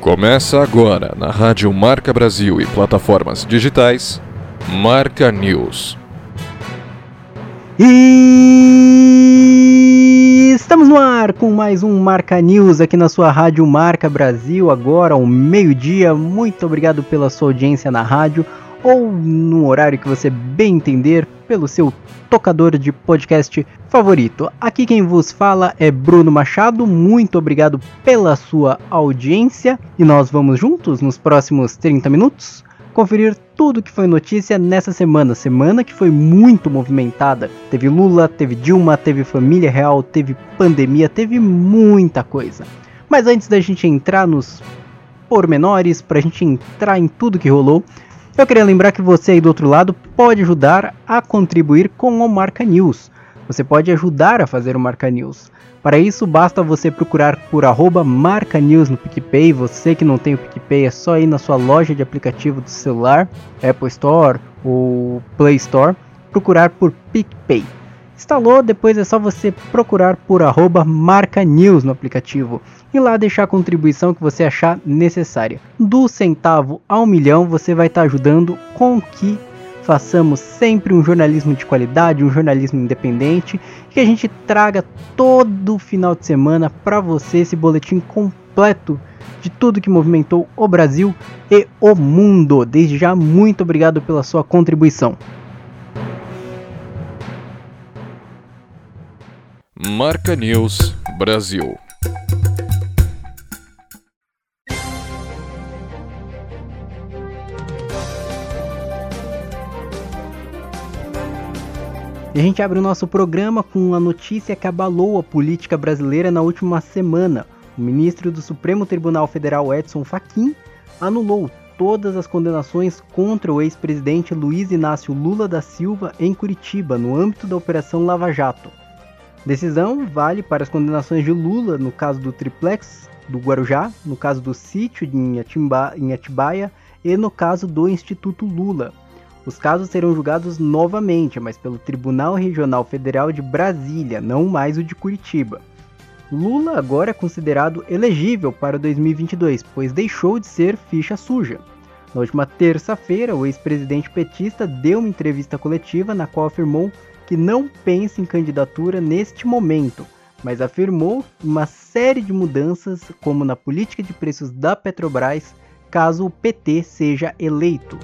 Começa agora na Rádio Marca Brasil e plataformas digitais, Marca News. E estamos no ar com mais um Marca News aqui na sua Rádio Marca Brasil, agora ao meio-dia. Muito obrigado pela sua audiência na rádio ou no horário que você bem entender pelo seu tocador de podcast favorito. Aqui quem vos fala é Bruno Machado. Muito obrigado pela sua audiência e nós vamos juntos nos próximos 30 minutos conferir tudo que foi notícia nessa semana, semana que foi muito movimentada. Teve Lula, teve Dilma, teve família real, teve pandemia, teve muita coisa. Mas antes da gente entrar nos pormenores, para a gente entrar em tudo que rolou, eu queria lembrar que você aí do outro lado pode ajudar a contribuir com o Marca News. Você pode ajudar a fazer o Marca News. Para isso, basta você procurar por arroba Marca News no PicPay. Você que não tem o PicPay, é só ir na sua loja de aplicativo do celular, Apple Store ou Play Store, procurar por PicPay. Instalou, depois é só você procurar por Marca News no aplicativo e lá deixar a contribuição que você achar necessária. Do centavo ao milhão, você vai estar tá ajudando com que façamos sempre um jornalismo de qualidade, um jornalismo independente, que a gente traga todo final de semana para você esse boletim completo de tudo que movimentou o Brasil e o mundo. Desde já, muito obrigado pela sua contribuição. Marca News Brasil. E a gente abre o nosso programa com uma notícia que abalou a política brasileira na última semana. O ministro do Supremo Tribunal Federal Edson Fachin anulou todas as condenações contra o ex-presidente Luiz Inácio Lula da Silva em Curitiba, no âmbito da Operação Lava Jato. Decisão vale para as condenações de Lula no caso do triplex do Guarujá, no caso do sítio em, Atimba, em Atibaia e no caso do Instituto Lula. Os casos serão julgados novamente, mas pelo Tribunal Regional Federal de Brasília, não mais o de Curitiba. Lula agora é considerado elegível para 2022, pois deixou de ser ficha suja. Na última terça-feira, o ex-presidente petista deu uma entrevista coletiva na qual afirmou que não pensa em candidatura neste momento, mas afirmou uma série de mudanças, como na política de preços da Petrobras, caso o PT seja eleito.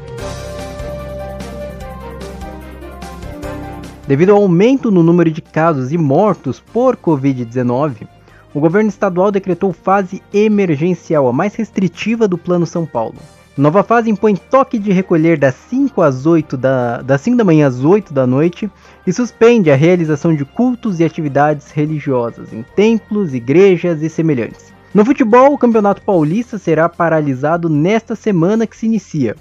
Devido ao aumento no número de casos e mortos por Covid-19, o governo estadual decretou fase emergencial, a mais restritiva do Plano São Paulo. Nova fase impõe toque de recolher das 5 às 8 da, das 5 da manhã às 8 da noite e suspende a realização de cultos e atividades religiosas em templos, igrejas e semelhantes. No futebol, o Campeonato Paulista será paralisado nesta semana que se inicia.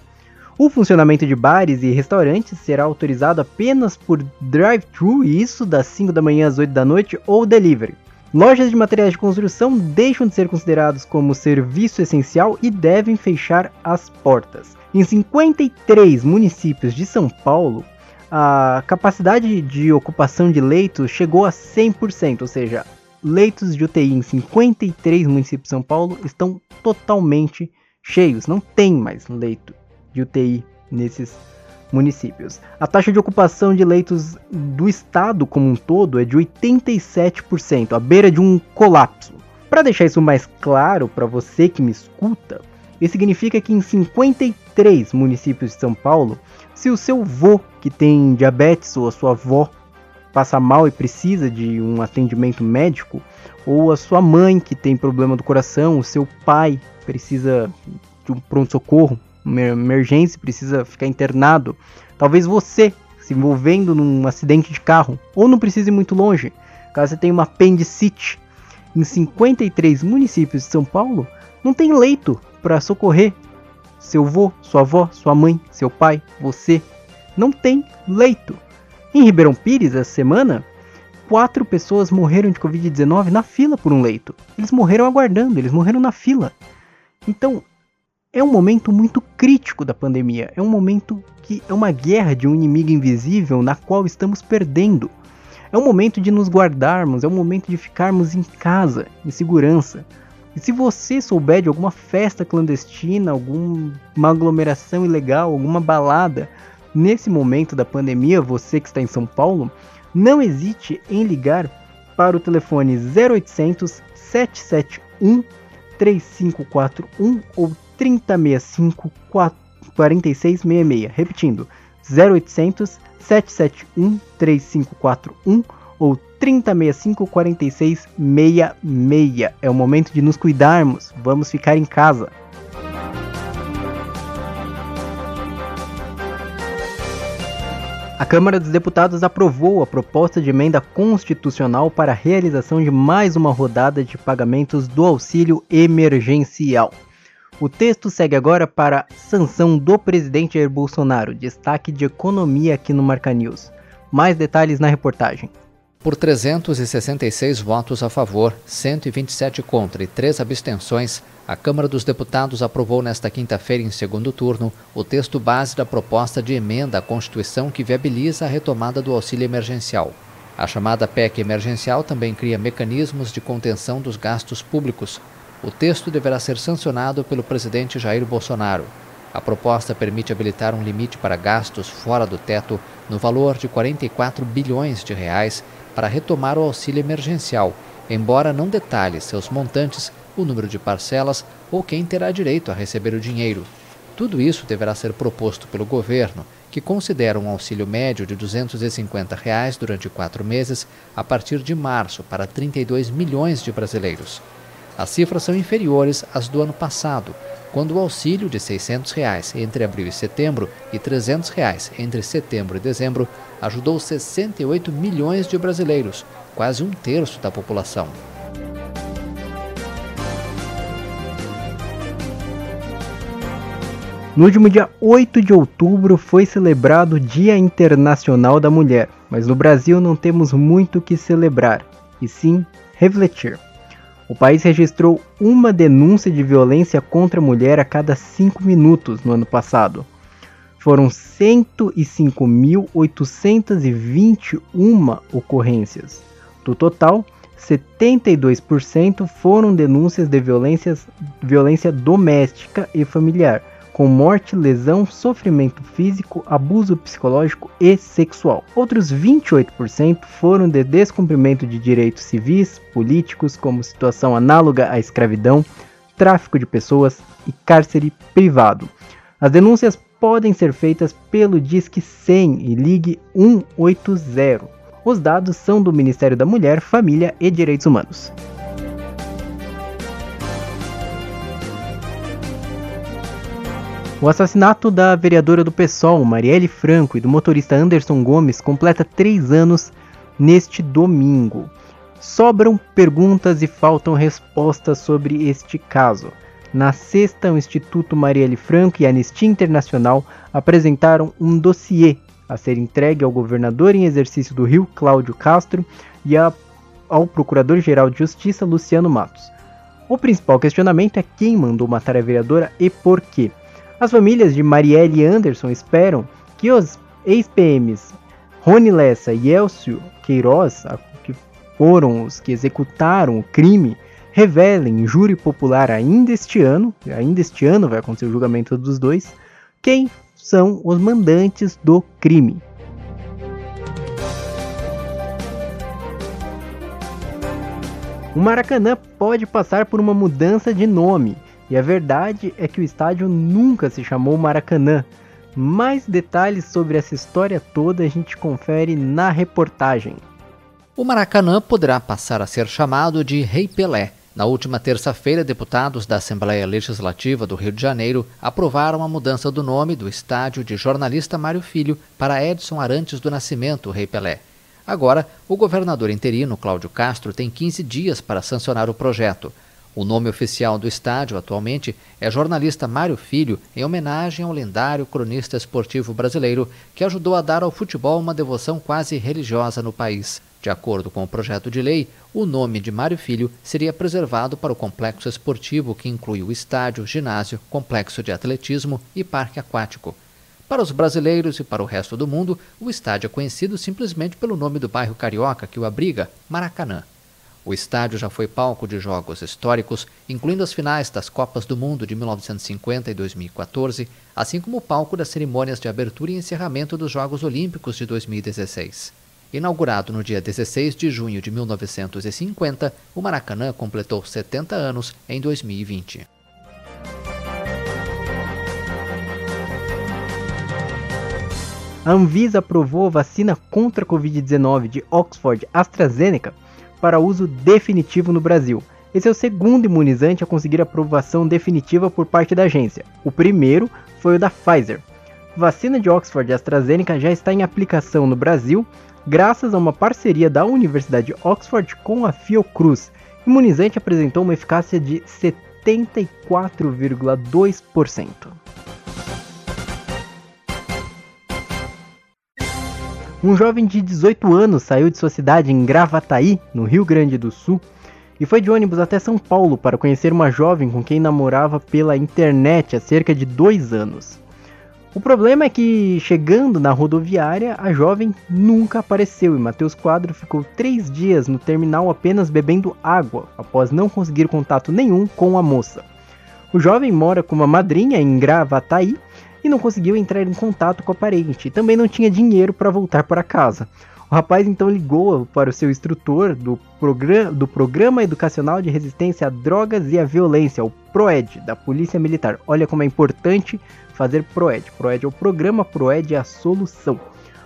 O funcionamento de bares e restaurantes será autorizado apenas por drive-thru, isso das 5 da manhã às 8 da noite, ou delivery. Lojas de materiais de construção deixam de ser considerados como serviço essencial e devem fechar as portas. Em 53 municípios de São Paulo, a capacidade de ocupação de leitos chegou a 100%, ou seja, leitos de UTI em 53 municípios de São Paulo estão totalmente cheios, não tem mais leito de UTI nesses municípios. A taxa de ocupação de leitos do estado como um todo é de 87%, à beira de um colapso. Para deixar isso mais claro para você que me escuta, isso significa que em 53 municípios de São Paulo, se o seu vô que tem diabetes ou a sua avó passa mal e precisa de um atendimento médico, ou a sua mãe que tem problema do coração, o seu pai precisa de um pronto-socorro, uma emergência, precisa ficar internado. Talvez você se envolvendo num acidente de carro, ou não precise ir muito longe, caso você tenha uma apendicite. Em 53 municípios de São Paulo, não tem leito para socorrer seu avô, sua avó, sua mãe, seu pai, você. Não tem leito. Em Ribeirão Pires, essa semana, quatro pessoas morreram de Covid-19 na fila por um leito. Eles morreram aguardando, eles morreram na fila. Então, é um momento muito crítico da pandemia, é um momento que é uma guerra de um inimigo invisível na qual estamos perdendo. É um momento de nos guardarmos, é um momento de ficarmos em casa, em segurança. E se você souber de alguma festa clandestina, alguma aglomeração ilegal, alguma balada, nesse momento da pandemia, você que está em São Paulo, não hesite em ligar para o telefone 0800 771 3541 ou 3065 4666. Repetindo, 0800 771 3541 ou 3065 4666. É o momento de nos cuidarmos. Vamos ficar em casa. A Câmara dos Deputados aprovou a proposta de emenda constitucional para a realização de mais uma rodada de pagamentos do auxílio emergencial. O texto segue agora para sanção do presidente Jair Bolsonaro, destaque de economia aqui no Marca News. Mais detalhes na reportagem. Por 366 votos a favor, 127 contra e 3 abstenções, a Câmara dos Deputados aprovou nesta quinta-feira, em segundo turno, o texto base da proposta de emenda à Constituição que viabiliza a retomada do auxílio emergencial. A chamada PEC emergencial também cria mecanismos de contenção dos gastos públicos, o texto deverá ser sancionado pelo presidente Jair Bolsonaro. A proposta permite habilitar um limite para gastos fora do teto no valor de 44 bilhões de reais para retomar o auxílio emergencial, embora não detalhe seus montantes, o número de parcelas ou quem terá direito a receber o dinheiro. Tudo isso deverá ser proposto pelo governo, que considera um auxílio médio de 250 reais durante quatro meses a partir de março para 32 milhões de brasileiros. As cifras são inferiores às do ano passado, quando o auxílio de 600 reais entre abril e setembro e 300 reais entre setembro e dezembro ajudou 68 milhões de brasileiros, quase um terço da população. No último dia 8 de outubro foi celebrado o Dia Internacional da Mulher, mas no Brasil não temos muito o que celebrar, e sim refletir. O país registrou uma denúncia de violência contra a mulher a cada cinco minutos no ano passado. Foram 105.821 ocorrências. Do total, 72% foram denúncias de violência doméstica e familiar com morte, lesão, sofrimento físico, abuso psicológico e sexual. Outros 28% foram de descumprimento de direitos civis, políticos, como situação análoga à escravidão, tráfico de pessoas e cárcere privado. As denúncias podem ser feitas pelo Disque 100 e Ligue 180. Os dados são do Ministério da Mulher, Família e Direitos Humanos. O assassinato da vereadora do PSOL, Marielle Franco, e do motorista Anderson Gomes completa três anos neste domingo. Sobram perguntas e faltam respostas sobre este caso. Na sexta, o Instituto Marielle Franco e a Anistia Internacional apresentaram um dossiê a ser entregue ao governador em exercício do Rio, Cláudio Castro, e a, ao Procurador-Geral de Justiça, Luciano Matos. O principal questionamento é quem mandou matar a vereadora e por quê. As famílias de Marielle Anderson esperam que os ex-PMs Rony Lessa e Elcio Queiroz, que foram os que executaram o crime, revelem em júri popular ainda este ano, ainda este ano vai acontecer o julgamento dos dois, quem são os mandantes do crime. O Maracanã pode passar por uma mudança de nome. E a verdade é que o estádio nunca se chamou Maracanã. Mais detalhes sobre essa história toda a gente confere na reportagem. O Maracanã poderá passar a ser chamado de Rei Pelé. Na última terça-feira, deputados da Assembleia Legislativa do Rio de Janeiro aprovaram a mudança do nome do estádio de jornalista Mário Filho para Edson Arantes do Nascimento, Rei Pelé. Agora, o governador interino Cláudio Castro tem 15 dias para sancionar o projeto. O nome oficial do estádio atualmente é Jornalista Mário Filho, em homenagem ao lendário cronista esportivo brasileiro que ajudou a dar ao futebol uma devoção quase religiosa no país. De acordo com o projeto de lei, o nome de Mário Filho seria preservado para o complexo esportivo que inclui o estádio, ginásio, complexo de atletismo e parque aquático. Para os brasileiros e para o resto do mundo, o estádio é conhecido simplesmente pelo nome do bairro carioca que o abriga, Maracanã. O estádio já foi palco de jogos históricos, incluindo as finais das Copas do Mundo de 1950 e 2014, assim como palco das cerimônias de abertura e encerramento dos Jogos Olímpicos de 2016. Inaugurado no dia 16 de junho de 1950, o Maracanã completou 70 anos em 2020. A Anvisa aprovou a vacina contra a Covid-19 de Oxford AstraZeneca para uso definitivo no Brasil. Esse é o segundo imunizante a conseguir aprovação definitiva por parte da agência. O primeiro foi o da Pfizer. Vacina de Oxford e AstraZeneca já está em aplicação no Brasil, graças a uma parceria da Universidade de Oxford com a Fiocruz. O imunizante apresentou uma eficácia de 74,2%. Um jovem de 18 anos saiu de sua cidade em Gravataí, no Rio Grande do Sul, e foi de ônibus até São Paulo para conhecer uma jovem com quem namorava pela internet há cerca de dois anos. O problema é que, chegando na rodoviária, a jovem nunca apareceu e Matheus Quadro ficou três dias no terminal apenas bebendo água, após não conseguir contato nenhum com a moça. O jovem mora com uma madrinha em Gravataí e não conseguiu entrar em contato com a parente. Também não tinha dinheiro para voltar para casa. O rapaz então ligou para o seu instrutor do, programa, do Programa Educacional de Resistência a Drogas e à Violência, o PROED, da Polícia Militar. Olha como é importante fazer PROED. PROED é o programa, PROED é a solução.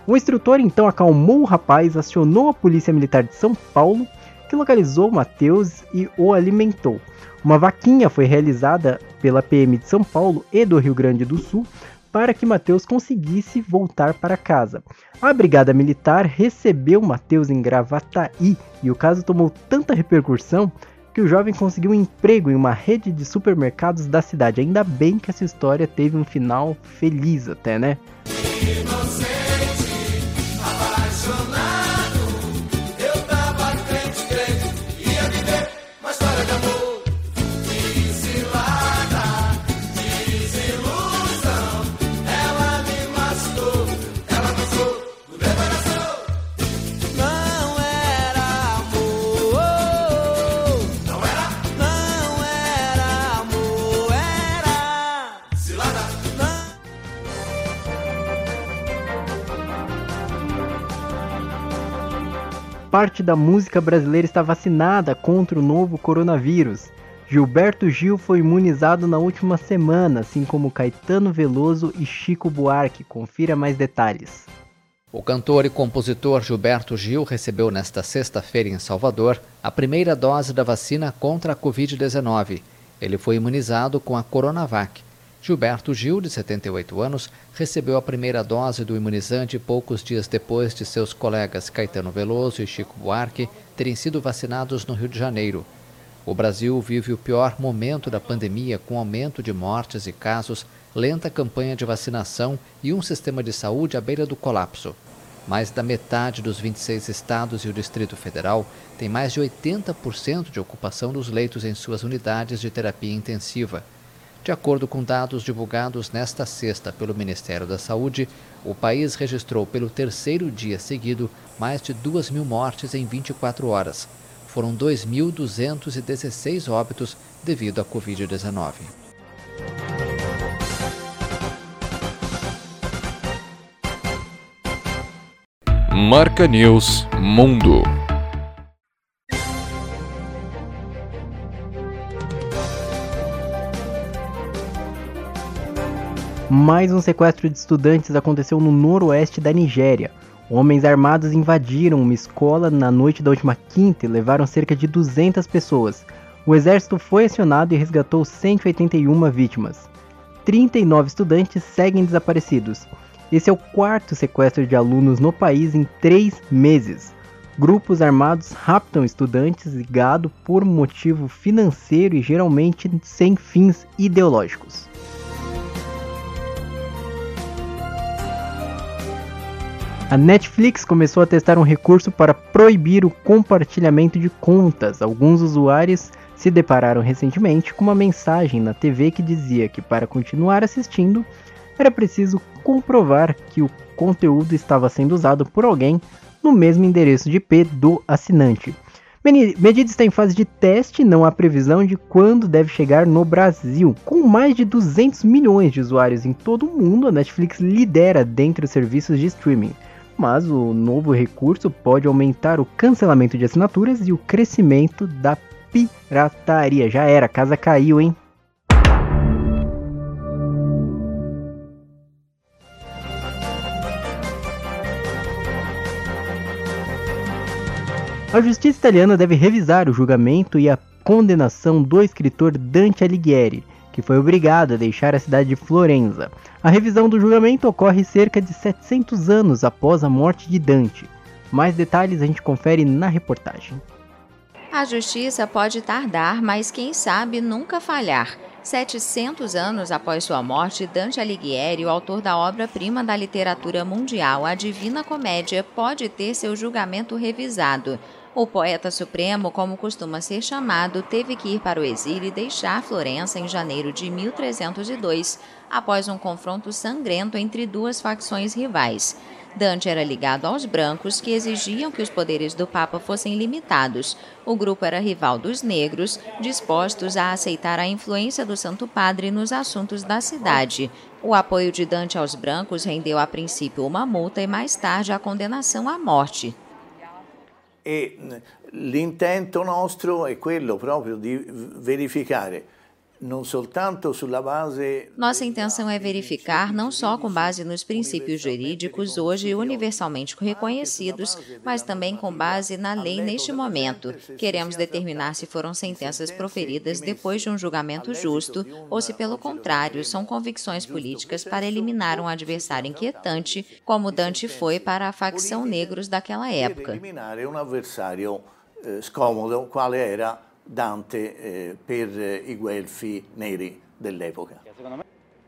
O instrutor então acalmou o rapaz, acionou a Polícia Militar de São Paulo, que localizou o Matheus e o alimentou. Uma vaquinha foi realizada pela PM de São Paulo e do Rio Grande do Sul para que Mateus conseguisse voltar para casa. A Brigada Militar recebeu Mateus em Gravataí e o caso tomou tanta repercussão que o jovem conseguiu um emprego em uma rede de supermercados da cidade. Ainda bem que essa história teve um final feliz até, né? Parte da música brasileira está vacinada contra o novo coronavírus. Gilberto Gil foi imunizado na última semana, assim como Caetano Veloso e Chico Buarque. Confira mais detalhes. O cantor e compositor Gilberto Gil recebeu nesta sexta-feira em Salvador a primeira dose da vacina contra a Covid-19. Ele foi imunizado com a Coronavac, Gilberto Gil, de 78 anos, recebeu a primeira dose do imunizante poucos dias depois de seus colegas Caetano Veloso e Chico Buarque terem sido vacinados no Rio de Janeiro. O Brasil vive o pior momento da pandemia com aumento de mortes e casos, lenta campanha de vacinação e um sistema de saúde à beira do colapso. Mais da metade dos 26 estados e o Distrito Federal tem mais de 80% de ocupação dos leitos em suas unidades de terapia intensiva. De acordo com dados divulgados nesta sexta pelo Ministério da Saúde, o país registrou pelo terceiro dia seguido mais de 2 mil mortes em 24 horas. Foram 2.216 óbitos devido à Covid-19. Marca News Mundo. Mais um sequestro de estudantes aconteceu no noroeste da Nigéria. Homens armados invadiram uma escola na noite da última quinta e levaram cerca de 200 pessoas. O exército foi acionado e resgatou 181 vítimas. 39 estudantes seguem desaparecidos. Esse é o quarto sequestro de alunos no país em três meses. Grupos armados raptam estudantes e gado por motivo financeiro e geralmente sem fins ideológicos. A Netflix começou a testar um recurso para proibir o compartilhamento de contas. Alguns usuários se depararam recentemente com uma mensagem na TV que dizia que para continuar assistindo era preciso comprovar que o conteúdo estava sendo usado por alguém no mesmo endereço de IP do assinante. Medida está em fase de teste, não há previsão de quando deve chegar no Brasil. Com mais de 200 milhões de usuários em todo o mundo, a Netflix lidera dentre os serviços de streaming. Mas o novo recurso pode aumentar o cancelamento de assinaturas e o crescimento da pirataria. Já era, a casa caiu, hein? A justiça italiana deve revisar o julgamento e a condenação do escritor Dante Alighieri, que foi obrigado a deixar a cidade de Florença. A revisão do julgamento ocorre cerca de 700 anos após a morte de Dante. Mais detalhes a gente confere na reportagem. A justiça pode tardar, mas quem sabe nunca falhar. 700 anos após sua morte, Dante Alighieri, o autor da obra-prima da literatura mundial, A Divina Comédia, pode ter seu julgamento revisado. O poeta supremo, como costuma ser chamado, teve que ir para o exílio e deixar Florença em janeiro de 1302, após um confronto sangrento entre duas facções rivais. Dante era ligado aos brancos, que exigiam que os poderes do Papa fossem limitados. O grupo era rival dos negros, dispostos a aceitar a influência do Santo Padre nos assuntos da cidade. O apoio de Dante aos brancos rendeu a princípio uma multa e mais tarde a condenação à morte. E l'intento nostro è quello proprio di verificare Nossa intenção é verificar, não só com base nos princípios jurídicos hoje universalmente reconhecidos, mas também com base na lei neste momento. Queremos determinar se foram sentenças proferidas depois de um julgamento justo ou se, pelo contrário, são convicções políticas para eliminar um adversário inquietante, como Dante foi para a facção negros daquela época. Eliminar um adversário eh, scomodo, qual era Dante eh, per i guelfi neri dell'epoca.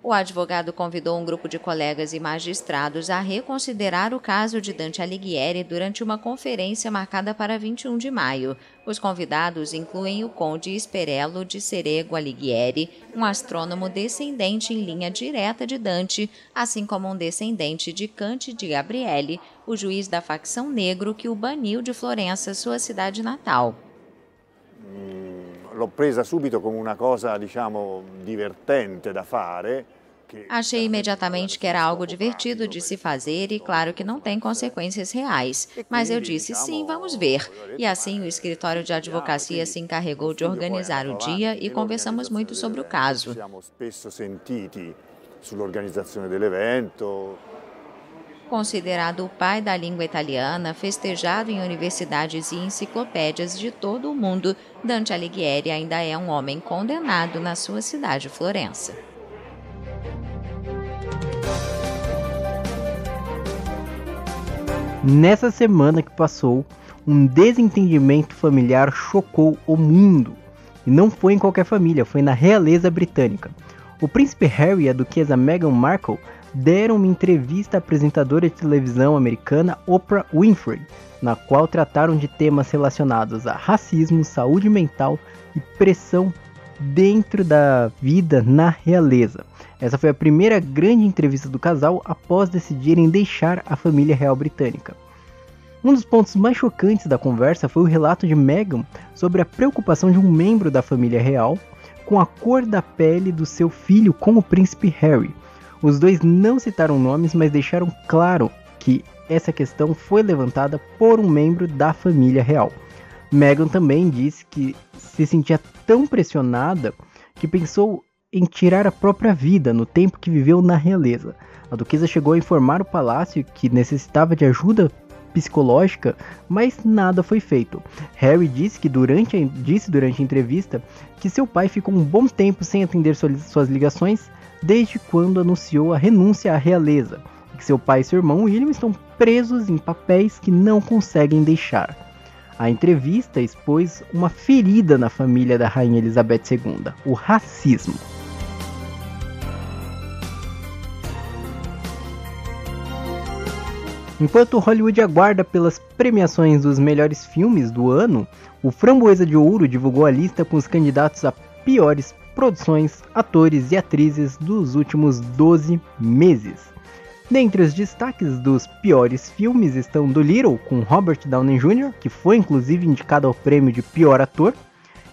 O advogado convidou um grupo de colegas e magistrados a reconsiderar o caso de Dante Alighieri durante uma conferência marcada para 21 de maio. Os convidados incluem o conde Esperello de Serego Alighieri, um astrônomo descendente em linha direta de Dante, assim como um descendente de Cante de Gabriele, o juiz da facção negro que o baniu de Florença, sua cidade natal. L'ho presa subito come una cosa, diciamo, divertente da fare. Achei imediatamente que era algo divertido de se fazer e, claro, que não tem consequências reais. Mas eu disse, sim, vamos ver. E assim o escritório de advocacia se encarregou de organizar o dia e conversamos muito sobre o caso. Siamo spesso sentiti sull'organizzazione dell'evento, Considerado o pai da língua italiana, festejado em universidades e enciclopédias de todo o mundo, Dante Alighieri ainda é um homem condenado na sua cidade, Florença. Nessa semana que passou, um desentendimento familiar chocou o mundo. E não foi em qualquer família, foi na realeza britânica. O príncipe Harry e a duquesa Meghan Markle deram uma entrevista à apresentadora de televisão americana Oprah Winfrey, na qual trataram de temas relacionados a racismo, saúde mental e pressão dentro da vida na realeza. Essa foi a primeira grande entrevista do casal após decidirem deixar a família real britânica. Um dos pontos mais chocantes da conversa foi o relato de Meghan sobre a preocupação de um membro da família real com a cor da pele do seu filho com o príncipe Harry, os dois não citaram nomes, mas deixaram claro que essa questão foi levantada por um membro da família real. Meghan também disse que se sentia tão pressionada que pensou em tirar a própria vida no tempo que viveu na realeza. A duquesa chegou a informar o palácio que necessitava de ajuda psicológica, mas nada foi feito. Harry disse que durante disse durante a entrevista que seu pai ficou um bom tempo sem atender suas ligações desde quando anunciou a renúncia à realeza, e que seu pai e seu irmão William estão presos em papéis que não conseguem deixar. A entrevista expôs uma ferida na família da Rainha Elizabeth II, o racismo. Enquanto Hollywood aguarda pelas premiações dos melhores filmes do ano, o Framboesa de Ouro divulgou a lista com os candidatos a piores produções, atores e atrizes dos últimos 12 meses. Dentre os destaques dos piores filmes estão Dolittle, com Robert Downey Jr., que foi inclusive indicado ao prêmio de pior ator,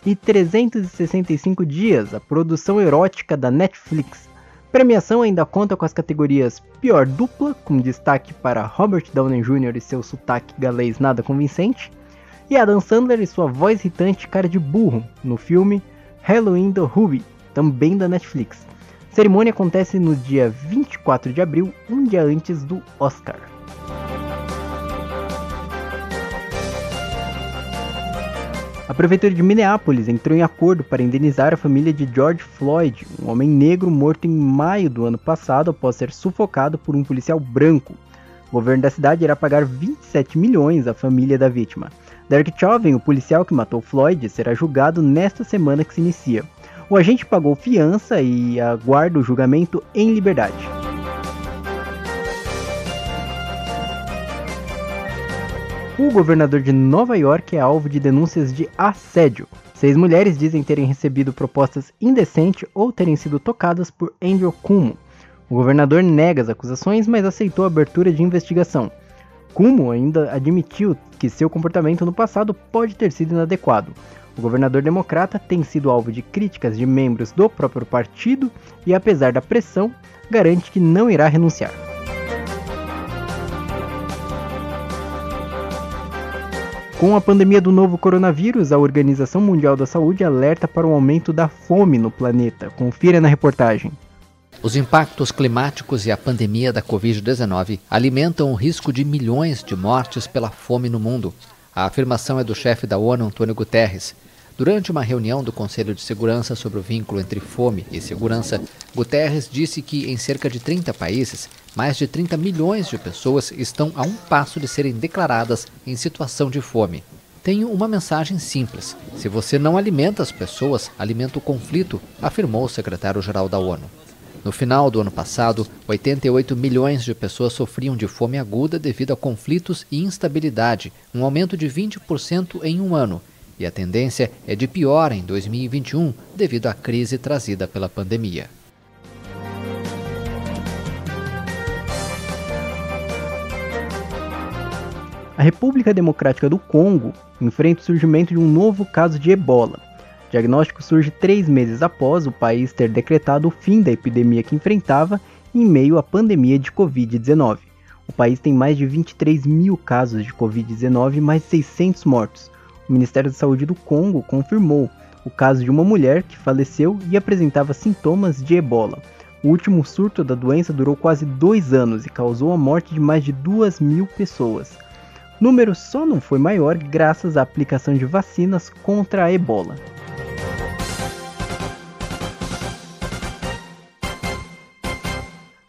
e 365 Dias, a produção erótica da Netflix, Premiação ainda conta com as categorias Pior Dupla, com destaque para Robert Downey Jr. e seu sotaque galês nada convincente, e Adam Sandler e sua voz irritante cara de burro, no filme Halloween do Ruby, também da Netflix. A cerimônia acontece no dia 24 de abril, um dia antes do Oscar. A prefeitura de Minneapolis entrou em acordo para indenizar a família de George Floyd, um homem negro morto em maio do ano passado após ser sufocado por um policial branco. O governo da cidade irá pagar 27 milhões à família da vítima. Derek Chauvin, o policial que matou Floyd, será julgado nesta semana que se inicia. O agente pagou fiança e aguarda o julgamento em liberdade. O governador de Nova York é alvo de denúncias de assédio. Seis mulheres dizem terem recebido propostas indecentes ou terem sido tocadas por Andrew Cuomo. O governador nega as acusações, mas aceitou a abertura de investigação. Cuomo ainda admitiu que seu comportamento no passado pode ter sido inadequado. O governador democrata tem sido alvo de críticas de membros do próprio partido e, apesar da pressão, garante que não irá renunciar. Com a pandemia do novo coronavírus, a Organização Mundial da Saúde alerta para o aumento da fome no planeta. Confira na reportagem. Os impactos climáticos e a pandemia da Covid-19 alimentam o risco de milhões de mortes pela fome no mundo. A afirmação é do chefe da ONU, Antônio Guterres. Durante uma reunião do Conselho de Segurança sobre o vínculo entre fome e segurança, Guterres disse que em cerca de 30 países, mais de 30 milhões de pessoas estão a um passo de serem declaradas em situação de fome. Tenho uma mensagem simples: se você não alimenta as pessoas, alimenta o conflito, afirmou o secretário-geral da ONU. No final do ano passado, 88 milhões de pessoas sofriam de fome aguda devido a conflitos e instabilidade, um aumento de 20% em um ano, e a tendência é de pior em 2021 devido à crise trazida pela pandemia. A República Democrática do Congo enfrenta o surgimento de um novo caso de ebola. O diagnóstico surge três meses após o país ter decretado o fim da epidemia que enfrentava em meio à pandemia de Covid-19. O país tem mais de 23 mil casos de Covid-19 e mais de 600 mortos, o Ministério da Saúde do Congo confirmou o caso de uma mulher que faleceu e apresentava sintomas de ebola. O último surto da doença durou quase dois anos e causou a morte de mais de duas mil pessoas. Número só não foi maior graças à aplicação de vacinas contra a ebola.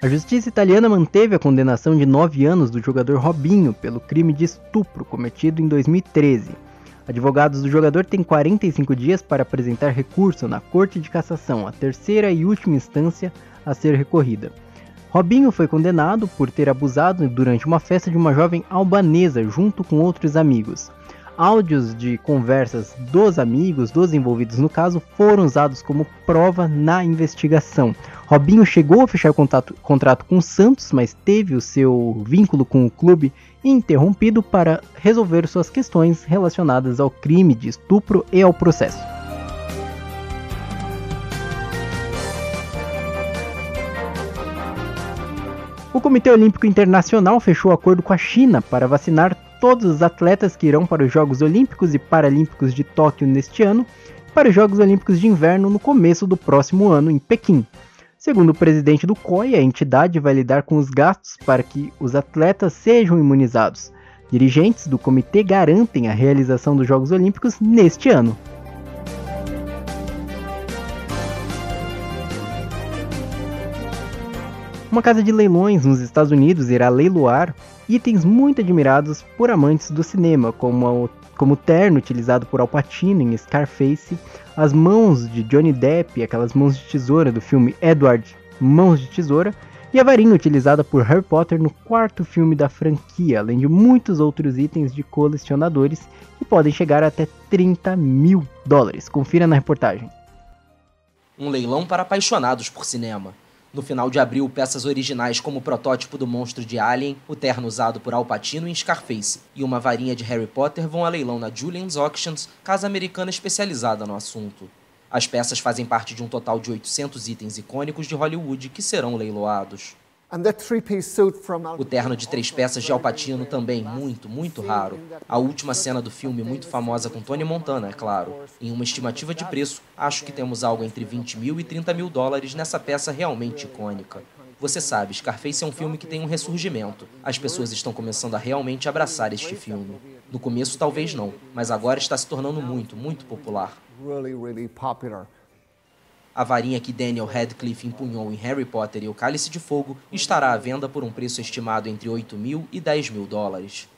A justiça italiana manteve a condenação de nove anos do jogador Robinho pelo crime de estupro cometido em 2013. Advogados do jogador têm 45 dias para apresentar recurso na Corte de Cassação, a terceira e última instância a ser recorrida. Robinho foi condenado por ter abusado durante uma festa de uma jovem albanesa junto com outros amigos. Áudios de conversas dos amigos, dos envolvidos no caso, foram usados como prova na investigação. Robinho chegou a fechar contato, contrato com o Santos, mas teve o seu vínculo com o clube interrompido para resolver suas questões relacionadas ao crime de estupro e ao processo. O Comitê Olímpico Internacional fechou acordo com a China para vacinar todos os atletas que irão para os Jogos Olímpicos e Paralímpicos de Tóquio neste ano e para os Jogos Olímpicos de Inverno no começo do próximo ano em Pequim. Segundo o presidente do COI, a entidade vai lidar com os gastos para que os atletas sejam imunizados. Dirigentes do comitê garantem a realização dos Jogos Olímpicos neste ano. Uma casa de leilões nos Estados Unidos irá leiloar itens muito admirados por amantes do cinema, como, como o terno utilizado por Al Pacino em Scarface as mãos de Johnny Depp, aquelas mãos de tesoura do filme Edward Mãos de Tesoura, e a varinha utilizada por Harry Potter no quarto filme da franquia, além de muitos outros itens de colecionadores que podem chegar até 30 mil dólares. Confira na reportagem. Um leilão para apaixonados por cinema. No final de abril, peças originais como o protótipo do monstro de Alien, o terno usado por Al Pacino em Scarface e uma varinha de Harry Potter vão a leilão na Julian's Auctions, casa americana especializada no assunto. As peças fazem parte de um total de 800 itens icônicos de Hollywood que serão leiloados. O terno de três peças de Alpatino também muito, muito raro. A última cena do filme muito famosa com Tony Montana, é claro. Em uma estimativa de preço, acho que temos algo entre 20 mil e 30 mil dólares nessa peça realmente icônica. Você sabe, Scarface é um filme que tem um ressurgimento. As pessoas estão começando a realmente abraçar este filme. No começo talvez não, mas agora está se tornando muito, muito popular. A varinha que Daniel Radcliffe empunhou em Harry Potter e o Cálice de Fogo estará à venda por um preço estimado entre 8 mil e 10 mil dólares.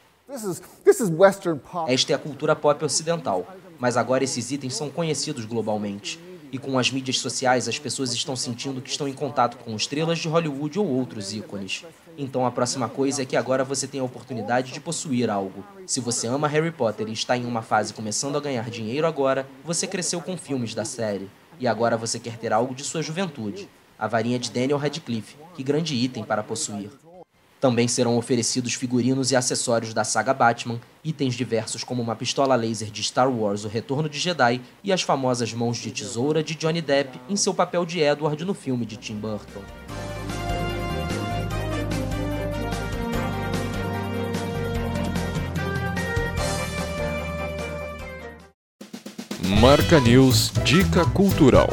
Esta é a cultura pop ocidental, mas agora esses itens são conhecidos globalmente. E com as mídias sociais, as pessoas estão sentindo que estão em contato com estrelas de Hollywood ou outros ícones. Então a próxima coisa é que agora você tem a oportunidade de possuir algo. Se você ama Harry Potter e está em uma fase começando a ganhar dinheiro agora, você cresceu com filmes da série. E agora você quer ter algo de sua juventude. A varinha de Daniel Radcliffe, que grande item para possuir. Também serão oferecidos figurinos e acessórios da saga Batman, itens diversos como uma pistola laser de Star Wars O Retorno de Jedi e as famosas mãos de tesoura de Johnny Depp em seu papel de Edward no filme de Tim Burton. Marca News Dica Cultural.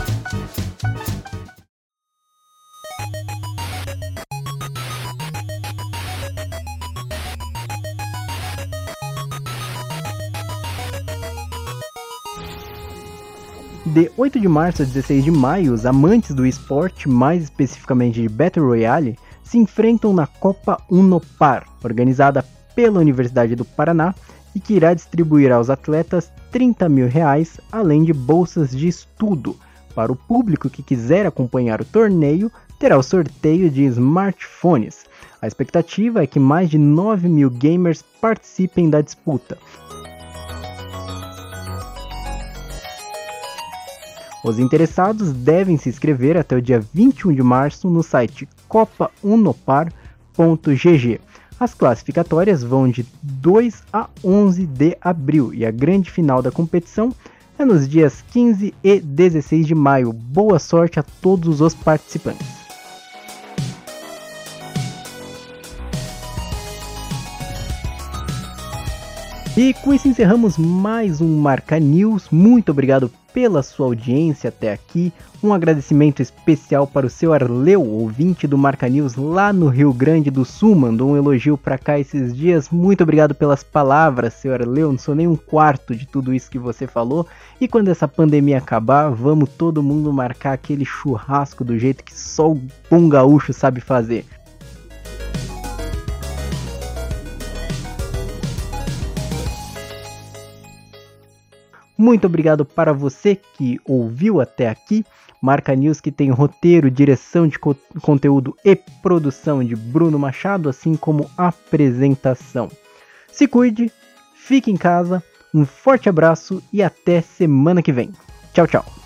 De 8 de março a 16 de maio, os amantes do esporte, mais especificamente de Battle Royale, se enfrentam na Copa Unopar, organizada pela Universidade do Paraná e que irá distribuir aos atletas 30 mil reais, além de bolsas de estudo. Para o público que quiser acompanhar o torneio, terá o sorteio de smartphones. A expectativa é que mais de 9 mil gamers participem da disputa. Os interessados devem se inscrever até o dia 21 de março no site copaunopar.gg. As classificatórias vão de 2 a 11 de abril e a grande final da competição é nos dias 15 e 16 de maio. Boa sorte a todos os participantes. E com isso encerramos mais um Marca News. Muito obrigado pela sua audiência até aqui. Um agradecimento especial para o seu Arleu, ouvinte do Marca News lá no Rio Grande do Sul. Mandou um elogio para cá esses dias. Muito obrigado pelas palavras, seu Arleu. Não sou nem um quarto de tudo isso que você falou. E quando essa pandemia acabar, vamos todo mundo marcar aquele churrasco do jeito que só o bom gaúcho sabe fazer. Muito obrigado para você que ouviu até aqui. Marca News que tem roteiro, direção de co conteúdo e produção de Bruno Machado, assim como apresentação. Se cuide, fique em casa, um forte abraço e até semana que vem. Tchau, tchau.